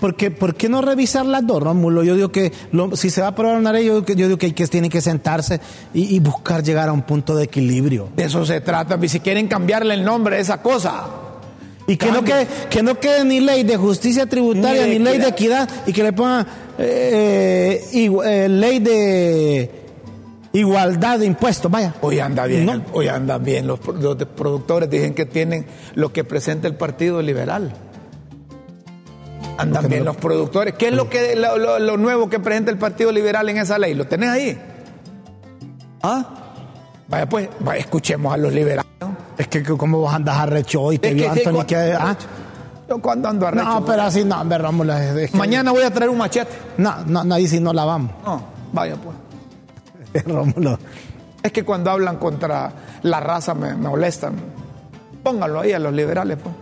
¿Por qué, ¿Por qué no revisar las dos, Rómulo? Yo digo que si se va a aprobar una ley, yo, digo que, que tienen que sentarse y, buscar llegar a un punto de equilibrio.
De eso se trata. Y si quieren cambiarle el nombre a esa cosa.
Y que no, quede, que no quede ni ley de justicia tributaria, ni, ley de equidad, y que le pongan eh, eh, ley de igualdad de impuestos, vaya.
Hoy anda bien, hoy anda bien. Los, los productores dicen que tienen lo que presenta el Partido Liberal. Andan bien los productores. ¿Qué es lo, que, lo, nuevo que presenta el Partido Liberal en esa ley? ¿Lo tenés ahí? ¿Ah? Vaya pues, escuchemos a los liberales.
Es que como vos andas arrecho hoy, te vio Anthony que... ¿ah?
Yo cuando ando arrecho.
No, pero así no, hombre, Rómulo.
Mañana voy a traer un machete.
No, no, nadie si no la vamos.
No, vaya pues.
Rómulo.
Es que cuando hablan contra la raza me, me molestan. Pónganlo ahí a los liberales, pues.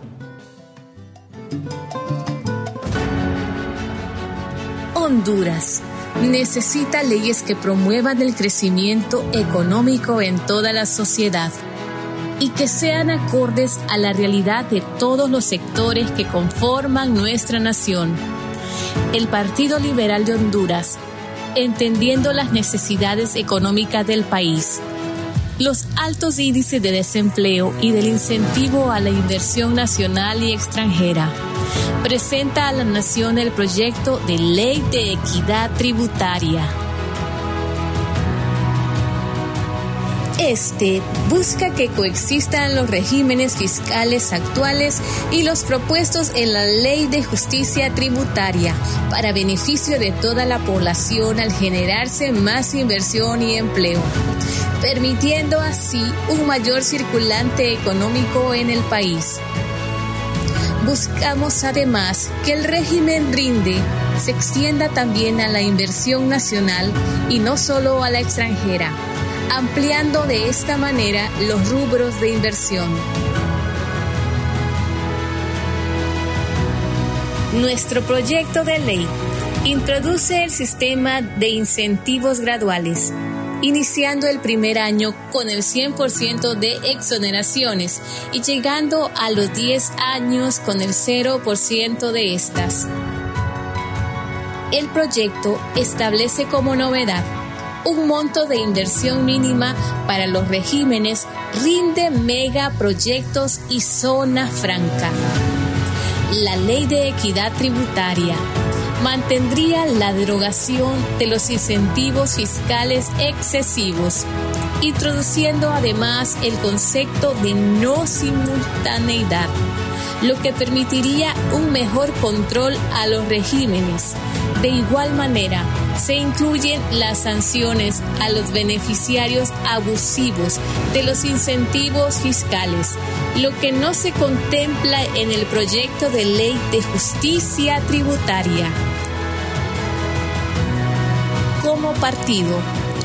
Honduras necesita leyes que promuevan el crecimiento económico en toda la sociedad y que sean acordes a la realidad de todos los sectores que conforman nuestra nación. El Partido Liberal de Honduras, entendiendo las necesidades económicas del país, los altos índices de desempleo y del incentivo a la inversión nacional y extranjera, presenta a la Nación el proyecto de Ley de Equidad Tributaria. Este busca que coexistan los regímenes fiscales actuales y los propuestos en la Ley de Justicia Tributaria para beneficio de toda la población al generarse más inversión y empleo, permitiendo así un mayor circulante económico en el país. Buscamos además que el régimen rinde se extienda también a la inversión nacional y no solo a la extranjera, ampliando de esta manera los rubros de inversión. Nuestro proyecto de ley introduce el sistema de incentivos graduales iniciando el primer año con el 100% de exoneraciones y llegando a los 10 años con el 0% de estas. El proyecto establece como novedad un monto de inversión mínima para los regímenes rinde megaproyectos y zona franca. La ley de equidad tributaria mantendría la derogación de los incentivos fiscales excesivos, introduciendo además el concepto de no simultaneidad, lo que permitiría un mejor control a los regímenes. De igual manera, se incluyen las sanciones a los beneficiarios abusivos de los incentivos fiscales, lo que no se contempla en el proyecto de ley de justicia tributaria. Como partido,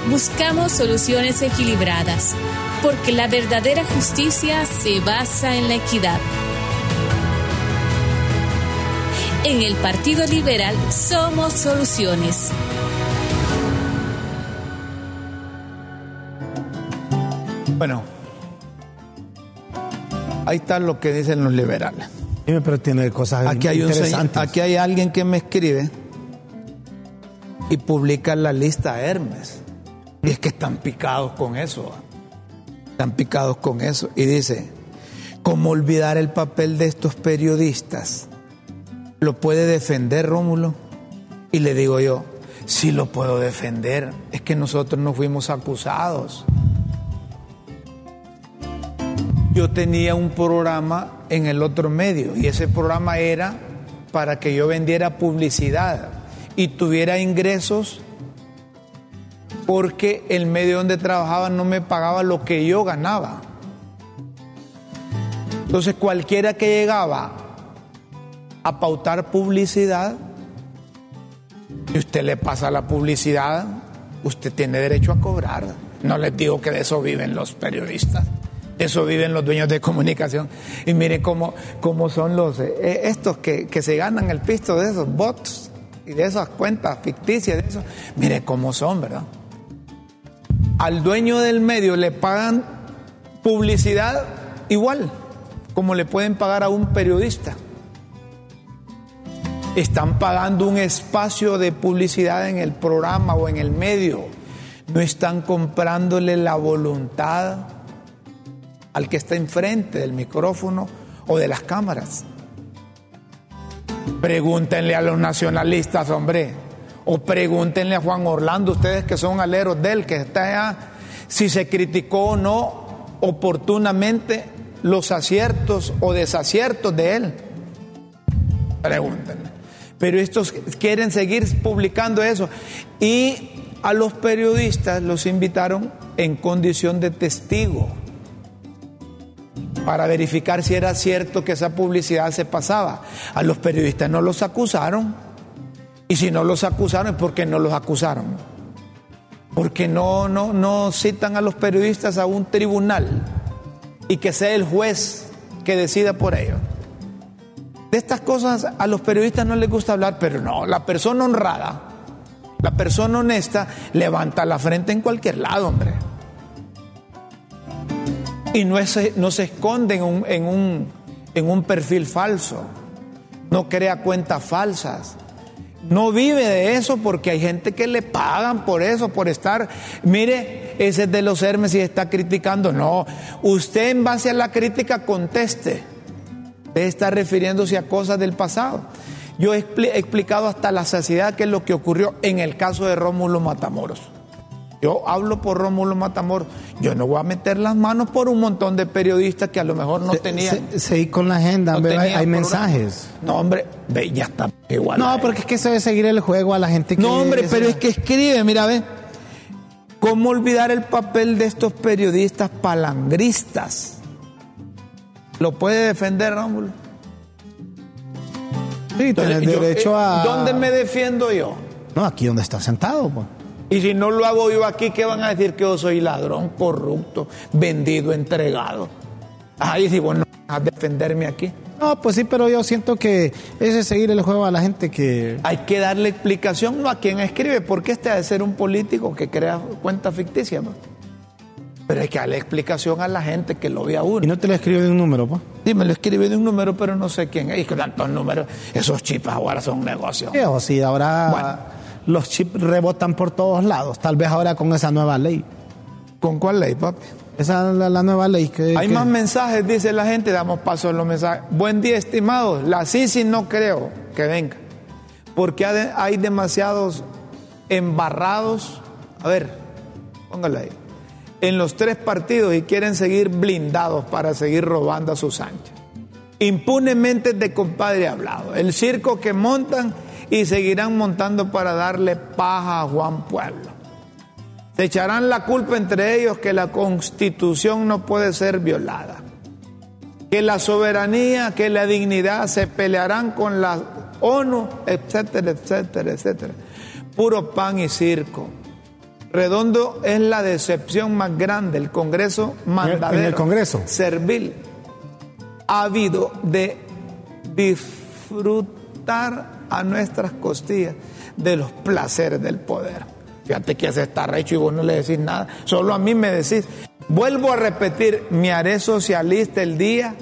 buscamos soluciones equilibradas, porque la verdadera justicia se basa en la equidad. En el Partido Liberal somos soluciones.
Bueno, ahí está lo que dicen los liberales.
Pero tiene cosas
aquí hay interesantes. aquí hay alguien que me escribe y publica la lista Hermes. Y es que están picados con eso. Están picados con eso. Y dice, ¿cómo olvidar el papel de estos periodistas? ¿Lo puede defender Rómulo? Y le digo yo, Sí lo puedo defender. Es que nosotros no fuimos acusados. Yo tenía un programa en el otro medio y ese programa era para que yo vendiera publicidad y tuviera ingresos porque el medio donde trabajaba no me pagaba lo que yo ganaba. Entonces cualquiera que llegaba a pautar publicidad, y usted le pasa la publicidad, usted tiene derecho a cobrar. No les digo que de eso viven los periodistas, eso viven los dueños de comunicación. Y mire cómo, cómo son los eh, estos que, que, se ganan el pisto de esos bots y de esas cuentas ficticias, de eso. Mire cómo son, ¿verdad? Al dueño del medio le pagan publicidad igual como le pueden pagar a un periodista están pagando un espacio de publicidad en el programa o en el medio. No están comprándole la voluntad al que está enfrente del micrófono o de las cámaras. Pregúntenle a los nacionalistas, hombre, o pregúntenle a Juan Orlando, ustedes que son aleros de él, que está allá, si se criticó o no oportunamente los aciertos o desaciertos de él. Pregúntenle pero estos quieren seguir publicando eso. Y a los periodistas los invitaron en condición de testigo para verificar si era cierto que esa publicidad se pasaba. A los periodistas no los acusaron. Y si no los acusaron, ¿por qué no los acusaron? Porque no, no, no citan a los periodistas a un tribunal y que sea el juez que decida por ellos. De estas cosas a los periodistas no les gusta hablar, pero no, la persona honrada, la persona honesta, levanta la frente en cualquier lado, hombre. Y no, no se esconde en un, en, un, en un perfil falso, no crea cuentas falsas. No vive de eso porque hay gente que le pagan por eso, por estar, mire, ese es de los Hermes y está criticando. No, usted en base a la crítica conteste está refiriéndose a cosas del pasado. Yo he explicado hasta la saciedad qué es lo que ocurrió en el caso de Rómulo Matamoros. Yo hablo por Rómulo Matamoros. Yo no voy a meter las manos por un montón de periodistas que a lo mejor no tenían.
Seguí con la agenda, hay, mensajes.
No, hombre, ve, ya está igual.
No, porque es que se debe seguir el juego a la gente que.
No, hombre, pero es que escribe, mira, ve. ¿Cómo olvidar el papel de estos periodistas palangristas? ¿Lo puede defender Rómulo?
Sí, tienes derecho
eh,
a.
¿Dónde me defiendo yo?
No, aquí donde está sentado, pues.
Y si no lo hago yo aquí, ¿qué van a decir? Que yo soy ladrón, corrupto, vendido, entregado. Ahí si vos no vas a defenderme aquí.
No, pues sí, pero yo siento que ese es seguir el juego a la gente que...
Hay que darle explicación, no a quien escribe, porque este ha de ser un político que crea cuenta ficticia. ¿no? Pero hay que darle explicación a la gente que lo ve a uno.
¿Y no te lo escribe de un número, pues?
Sí, me lo escribe de un número, pero no sé quién es. Y tantos números, esos chips ahora son un negocio.
Sí, o sí, ahora los chips rebotan por todos lados. Tal vez ahora con esa nueva ley.
¿Con cuál ley, papi?
Esa es la, nueva ley. Que,
hay más mensajes, dice la gente, damos paso a los mensajes. Buen día, estimados. La Sisi no creo que venga. Porque hay demasiados embarrados. A ver, póngala ahí en los tres partidos y quieren seguir blindados para seguir robando a sus anchas. Impunemente de compadre hablado. El circo que montan y seguirán montando para darle paja a Juan Pueblo. Se echarán la culpa entre ellos que la constitución no puede ser violada. Que la soberanía, que la dignidad se pelearán con la ONU, etcétera, etcétera, etcétera. Puro pan y circo. Redondo es la decepción más grande. El Congreso mandadero.
En el Congreso.
Servil. Ha habido de disfrutar a nuestras costillas de los placeres del poder. Fíjate que se está recho y vos no le decís nada. Solo a mí me decís. Vuelvo a repetir, me haré socialista el día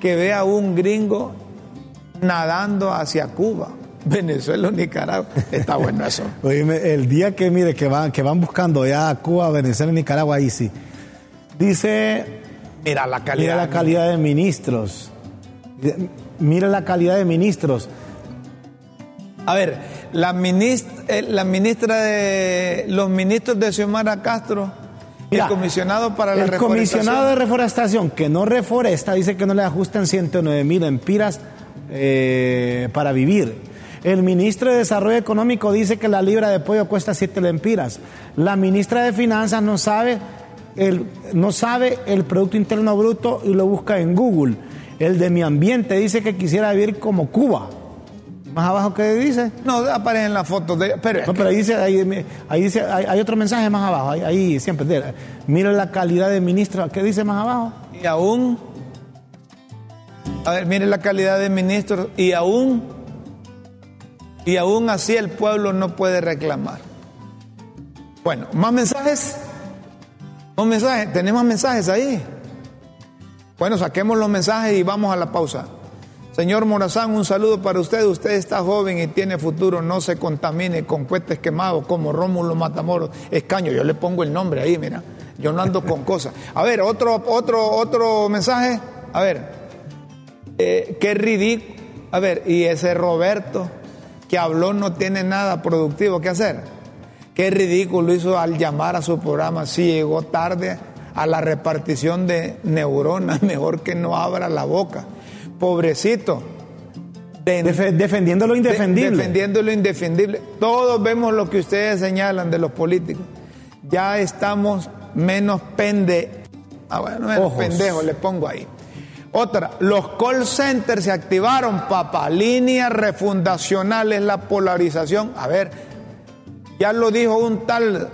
que vea a un gringo nadando hacia Cuba Venezuela Nicaragua. Está bueno eso.
Oíme, el día que mire que van, que van buscando ya Cuba, Venezuela y Nicaragua, ahí sí. Dice.
Mira la calidad.
Mira la calidad de ministros. Mira la calidad de ministros.
A ver, la ministra, eh, la ministra de los ministros de Xiomara Castro, el comisionado para la
el comisionado de reforestación que no reforesta dice que no le ajustan 109 mil empiras eh, para vivir. El ministro de Desarrollo Económico dice que la libra de pollo cuesta 7 lempiras. La ministra de Finanzas no sabe el, no sabe el Producto Interno Bruto y lo busca en Google. El de mi ambiente dice que quisiera vivir como Cuba. Más abajo, ¿qué dice?
No, aparece en la foto. De,
pero, no, pero ahí dice, ahí, dice hay, otro mensaje más abajo. Ahí, siempre. mira la calidad de ministro. ¿Qué dice más abajo?
Y aún. A ver, mire la calidad de ministro. Y aún. Y aún así el pueblo no puede reclamar. Bueno, ¿más mensajes? ¿Más mensajes? ¿Tenemos mensajes ahí? Bueno, saquemos los mensajes y vamos a la pausa. Señor Morazán, un saludo para usted. Usted está joven y tiene futuro. No se contamine con cohetes quemados como Rómulo Matamoros Escaño. Yo le pongo el nombre ahí, mira. Yo no ando con cosas. A ver, otro, otro, otro mensaje. A ver, eh, qué ridículo. A ver, y ese Roberto que habló no tiene nada productivo que hacer. Qué ridículo hizo al llamar a su programa. Si llegó tarde a la repartición de neuronas, mejor que no abra la boca pobrecito.
defendiendo lo indefendible.
defendiendo lo indefendible. Todos vemos lo que ustedes señalan de los políticos. Ya estamos menos pende. Ah, bueno, menos pendejo, le pongo ahí. Otra, los call centers se activaron, papá. Línea refundacional es la polarización. A ver, ya lo dijo un tal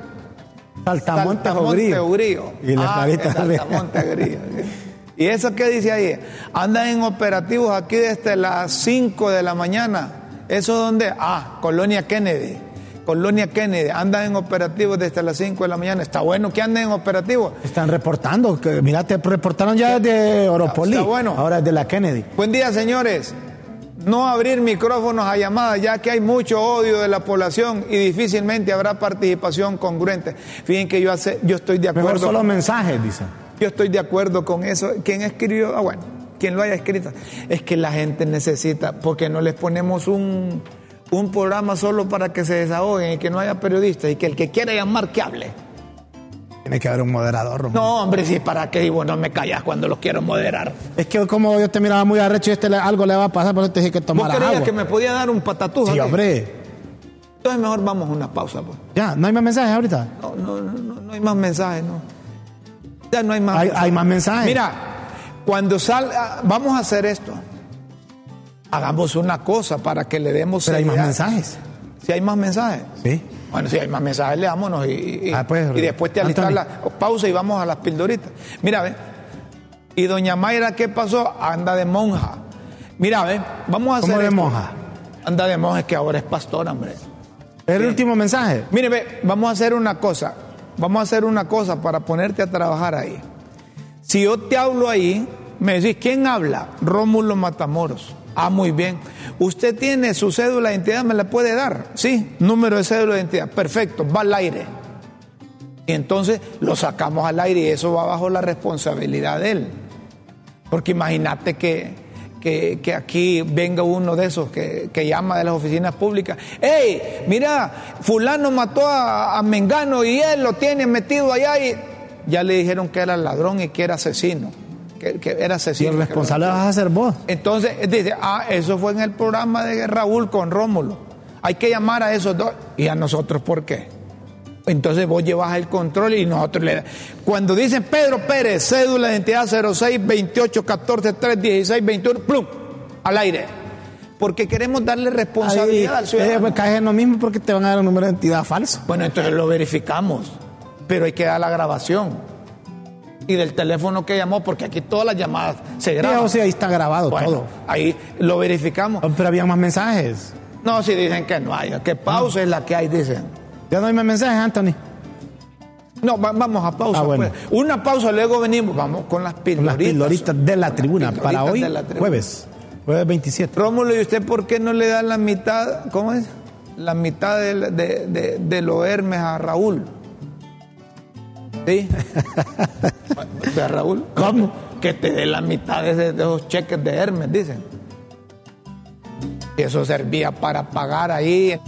Saltamonte,
Saltamonte
Y la ah,
Saltamonte ¿Y eso qué dice ahí? Andan en operativos aquí desde las 5 de la mañana. ¿Eso dónde? Ah, Colonia Kennedy. Colonia Kennedy, andan en operativos desde las 5 de la mañana. Está bueno que anden en operativos.
Están reportando, que, mira, te reportaron ya de Oropoli. Está bueno. Ahora es de la Kennedy.
Buen día, señores. No abrir micrófonos a llamadas, ya que hay mucho odio de la población y difícilmente habrá participación congruente. Fíjense que yo, hace, yo estoy de acuerdo. Mejor
solo mensajes, dicen.
Yo estoy de acuerdo con eso. ¿Quién escribió? Ah, bueno, quien lo haya escrito. Es que la gente necesita, porque no les ponemos un, programa solo para que se desahoguen y que no haya periodistas y que el que quiera llamar que hable.
Tiene que haber un moderador.
No, hombre, sí, ¿para qué? Y bueno, me callas cuando los quiero moderar.
Es que como yo te miraba muy arrecho y este algo le va a pasar, por eso te dije que tomara
¿Vos creías que me podía dar un patatú?
Sí, hombre.
Entonces mejor vamos a una pausa, pues.
Ya, ¿no hay más mensajes ahorita?
No, no, no, no hay más mensajes, no.
Ya no hay más. Hay, hay más mensajes.
Mira, cuando salga, vamos a hacer esto. Hagamos una cosa para que le demos.
Pero hay más mensajes.
Si hay más mensajes.
Sí.
Bueno, si hay más mensajes, leámonos y, y, ah, pues, y después te alistas la pausa y vamos a las pildoritas. Mira, ve. Y doña Mayra, ¿qué pasó? Anda de monja. Mira, ve, vamos a hacer.
¿Cómo de monja?
Anda de monja, que ahora es pastor, hombre.
¿Es el último mensaje?
Mire, ve, vamos a hacer una cosa. Vamos a hacer una cosa para ponerte a trabajar ahí. Si yo te hablo ahí, me decís, ¿quién habla? Rómulo Matamoros. Ah, muy bien. ¿Usted tiene su cédula de identidad? ¿Me la puede dar? Sí, número de cédula de identidad. Perfecto, va al aire. Y entonces lo sacamos al aire y eso va bajo la responsabilidad de él. Porque imagínate que, que, aquí venga uno de esos que, llama de las oficinas públicas. ¡Hey! Mira, fulano mató a, Mengano y él lo tiene metido allá y ya le dijeron que era ladrón y que era asesino. Que, era asesino.
Y el responsable vas a ser vos.
Entonces dice, ah, eso fue en el programa de Raúl con Rómulo. Hay que llamar a esos dos. ¿Y a nosotros por qué? Entonces vos llevas el control y nosotros le Cuando dicen Pedro Pérez, cédula de identidad 06 28 14 3 16 21, plum, al aire. Porque queremos darle responsabilidad al ciudadano. Eh,
pues caes en lo mismo porque te van a dar un número de identidad falso.
Bueno, entonces lo verificamos. Pero hay que dar la grabación. Y del teléfono que llamó, porque aquí todas las llamadas se graban.
o sea, ahí está grabado todo.
Ahí lo verificamos.
Pero había más mensajes.
No, si dicen que no hay, que pausa es la que hay, dicen.
Ya no hay más mensajes, Anthony.
No, vamos a pausa. Ah, pues. Una pausa, luego venimos, vamos con las pildoritas.
Las pildoritas de la tribuna para hoy, jueves, jueves 27.
Rómulo, ¿y usted por qué no le da la mitad, cómo es? La mitad de, de, de, los Hermes a Raúl. ¿Sí? ¿De Raúl?
¿Cómo?
Que te dé la mitad de, esos cheques de Hermes, dicen. Y eso servía para pagar ahí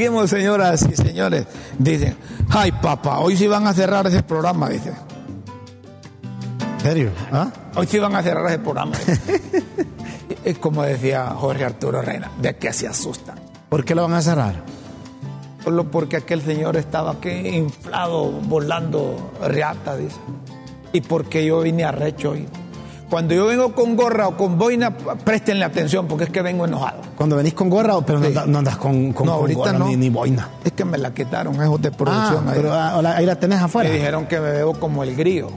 Seguimos, señoras y señores. Dicen, ay papá, hoy sí van a cerrar ese programa, dice.
¿En serio? ¿Ah?
Hoy sí van a cerrar ese programa. es como decía Jorge Arturo Reina, de que se asustan.
¿Por qué lo van a cerrar?
Solo porque aquel señor estaba aquí inflado, volando riata, dice. Y porque yo vine a recho hoy. Cuando yo vengo con gorra o con boina, préstenle atención porque es que vengo enojado.
Cuando venís con gorra, pero no, andas con, con,
no, ahorita no.
Ni, boina.
Es que me la quitaron, es de producción.
Ah, pero ah, ahí la tenés afuera.
Me dijeron que me veo como el grillo.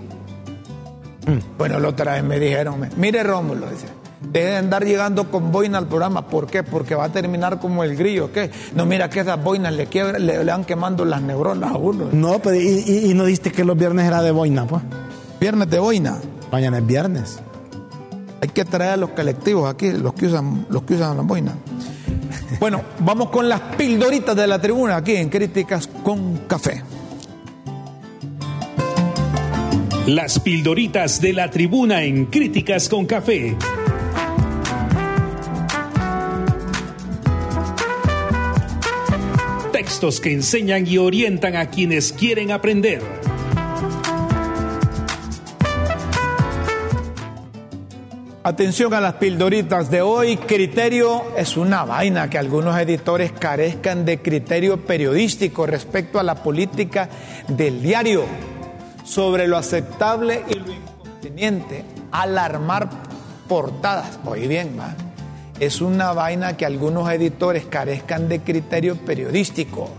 Mm. Bueno, la otra vez me dijeron, mire Rómulo, dice, deje de andar llegando con boina al programa. ¿Por qué? Porque va a terminar como el grillo. ¿Qué? No, mira que esas boinas le, le, van quemando las neuronas a uno.
No, pero y, y, no diste que los viernes era de boina, pues.
Viernes de boina.
Mañana es viernes.
Hay que traer a los colectivos aquí, los que usan, los que usan la boina. Bueno, vamos con las pildoritas de la tribuna aquí en Críticas con Café.
Las pildoritas de la tribuna en Críticas con Café. Textos que enseñan y orientan a quienes quieren aprender.
Atención a las pildoritas de hoy. Criterio es una vaina que algunos editores carezcan de criterio periodístico respecto a la política del diario sobre lo aceptable y lo inconveniente. Alarmar portadas. Muy bien, va. Es una vaina que algunos editores carezcan de criterio periodístico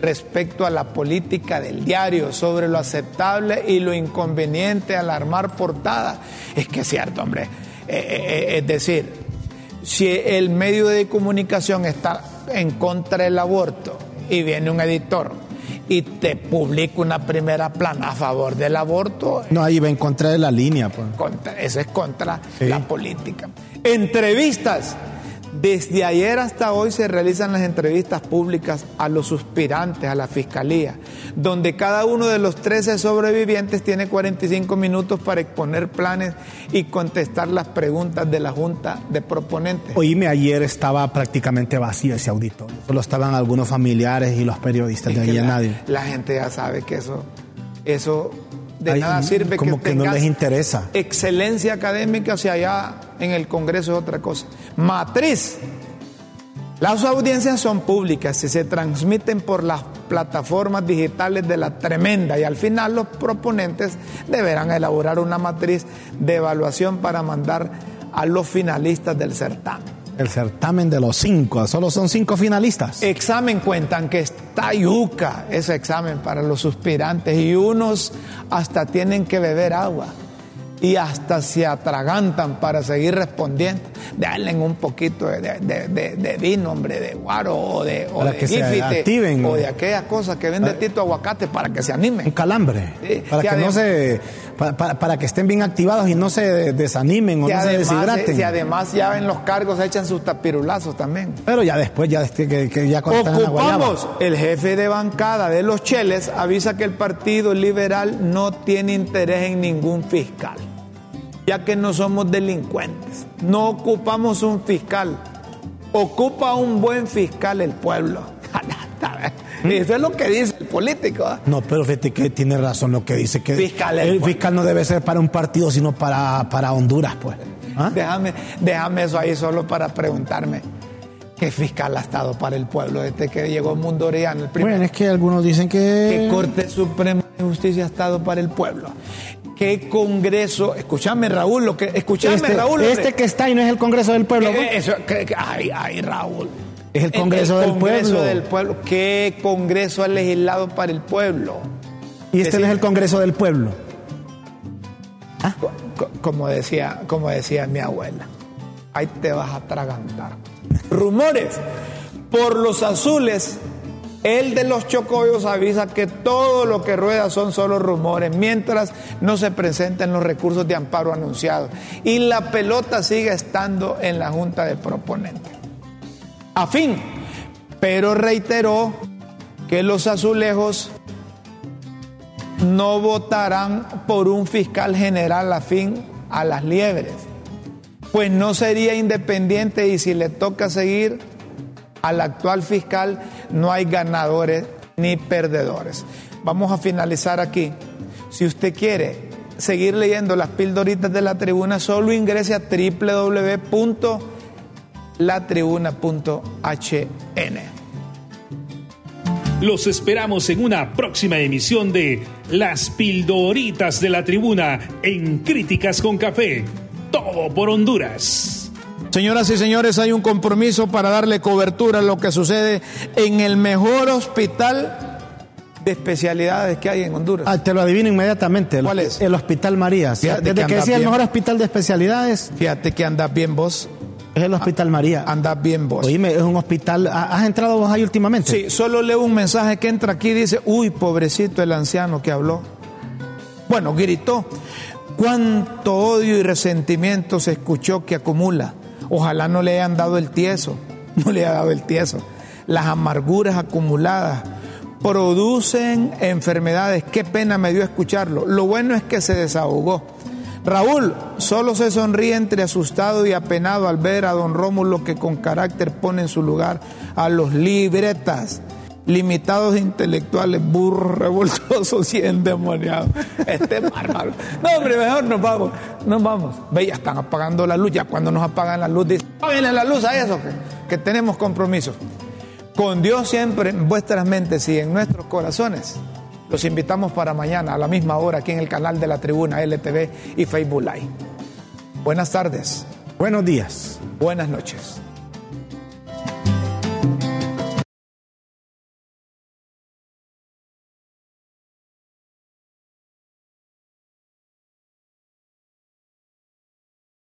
respecto a la política del diario sobre lo aceptable y lo inconveniente alarmar portadas. Es que es cierto, hombre es decir, si el medio de comunicación está en contra del aborto y viene un editor y te publica una primera plana a favor del aborto.
No, ahí va en contra de la línea. Pues.
eso es contra la política. Entrevistas desde ayer hasta hoy se realizan las entrevistas públicas a los suspirantes, a la fiscalía, donde cada uno de los 13 sobrevivientes tiene 45 minutos para exponer planes y contestar las preguntas de la Junta de Proponentes.
Oíme, ayer estaba prácticamente vacío ese auditorio. Solo estaban algunos familiares y los periodistas, de ahí nadie.
La gente ya sabe que eso, eso de nada sirve
como que, no les interesa.
Excelencia académica, sea, allá en el Congreso es otra cosa. Matriz. Las audiencias son públicas y se transmiten por las plataformas digitales de la tremenda y al final los proponentes deberán elaborar una matriz de evaluación para mandar a los finalistas del certamen
el certamen de los cinco, solo son cinco finalistas.
Examen cuentan que está yuca ese examen para los suspirantes y unos hasta tienen que beber agua y hasta se atragantan para seguir respondiendo. Denle un poquito de, vino, hombre, de guaro o de, o
que se activen,
o de aquellas cosas que vende Tito Aguacate para que se animen.
Un calambre. Para que no se para, que estén bien activados y no se desanimen o no se deshidraten.
Y además ya en los cargos echan sus tapirulazos también.
Pero ya después, ya, que, que ya
Ocupamos, el jefe de bancada de los Cheles avisa que el Partido Liberal no tiene interés en ningún fiscal ya que no somos delincuentes. No ocupamos un fiscal. Ocupa un buen fiscal el pueblo. Eso es lo que dice el político. ¿ah?
No, pero fíjate que tiene razón lo que dice, que el, fiscal no debe ser para un partido, sino para, para Honduras, pues.
¿Ah? Déjame, déjame eso ahí solo para preguntarme. ¿Qué fiscal ha estado para el pueblo desde que llegó Mundoriano? El
bueno, es que algunos dicen que...
¿Qué Corte Suprema de Justicia ha estado para el pueblo? ¿Qué Congreso? Escúchame, Raúl, lo que. Escúchame,
este,
Raúl.
Este que está ahí no es el Congreso del Pueblo.
ay, ay, Raúl.
Es el Congreso, del,
Congreso
del
Pueblo. ¿Qué Congreso ha legislado para el pueblo?
Y este no es el Congreso del Pueblo.
¿Ah? Como, decía, como decía mi abuela, ahí te vas a atragantar. Rumores por los azules El de los chocollos avisa que todo lo que rueda son solo rumores, mientras no se presenten los recursos de amparo anunciados. Y la pelota sigue estando en la Junta de Proponentes. A fin, pero reiteró que los azulejos no votarán por un fiscal general afín a las liebres, pues no sería independiente y si le toca seguir al actual fiscal no hay ganadores ni perdedores. Vamos a finalizar aquí. Si usted quiere seguir leyendo las pildoritas de la tribuna, solo ingrese a www.latribuna.hn.
Los esperamos en una próxima emisión de Las pildoritas de la tribuna en Críticas con Café. Todo por Honduras.
Señoras y señores, hay un compromiso para darle cobertura a lo que sucede en el mejor hospital de especialidades que hay en Honduras.
Ah, te lo adivino inmediatamente.
¿Cuál es?
El Hospital María. Desde que, decía el mejor hospital de especialidades.
Fíjate que andas bien vos.
Es el Hospital María.
Andas bien vos.
Oíme, es un hospital. ¿Has entrado vos ahí últimamente?
Sí, solo leo un mensaje que entra aquí y dice: Uy, pobrecito el anciano que habló. Bueno, gritó. Cuánto odio y resentimiento se escuchó que acumula. Ojalá no le hayan dado el tieso, no le haya dado el tieso. Las amarguras acumuladas producen enfermedades. Qué pena me dio escucharlo. Lo bueno es que se desahogó. Raúl solo se sonríe entre asustado y apenado al ver a don Rómulo que con carácter pone en su lugar a los libretas limitados intelectuales, burros, revoltosos y endemoniados. Este bárbaro. No, hombre, mejor nos vamos. Nos vamos. Ve, ya están apagando la luz. Ya cuando nos apagan la luz, dicen, apáguenle la luz a eso, que, que tenemos compromisos. Con Dios siempre en vuestras mentes y en nuestros corazones. Los invitamos para mañana a la misma hora aquí en el canal de la Tribuna LTV y Facebook Live. Buenas tardes.
Buenos días.
Buenas noches.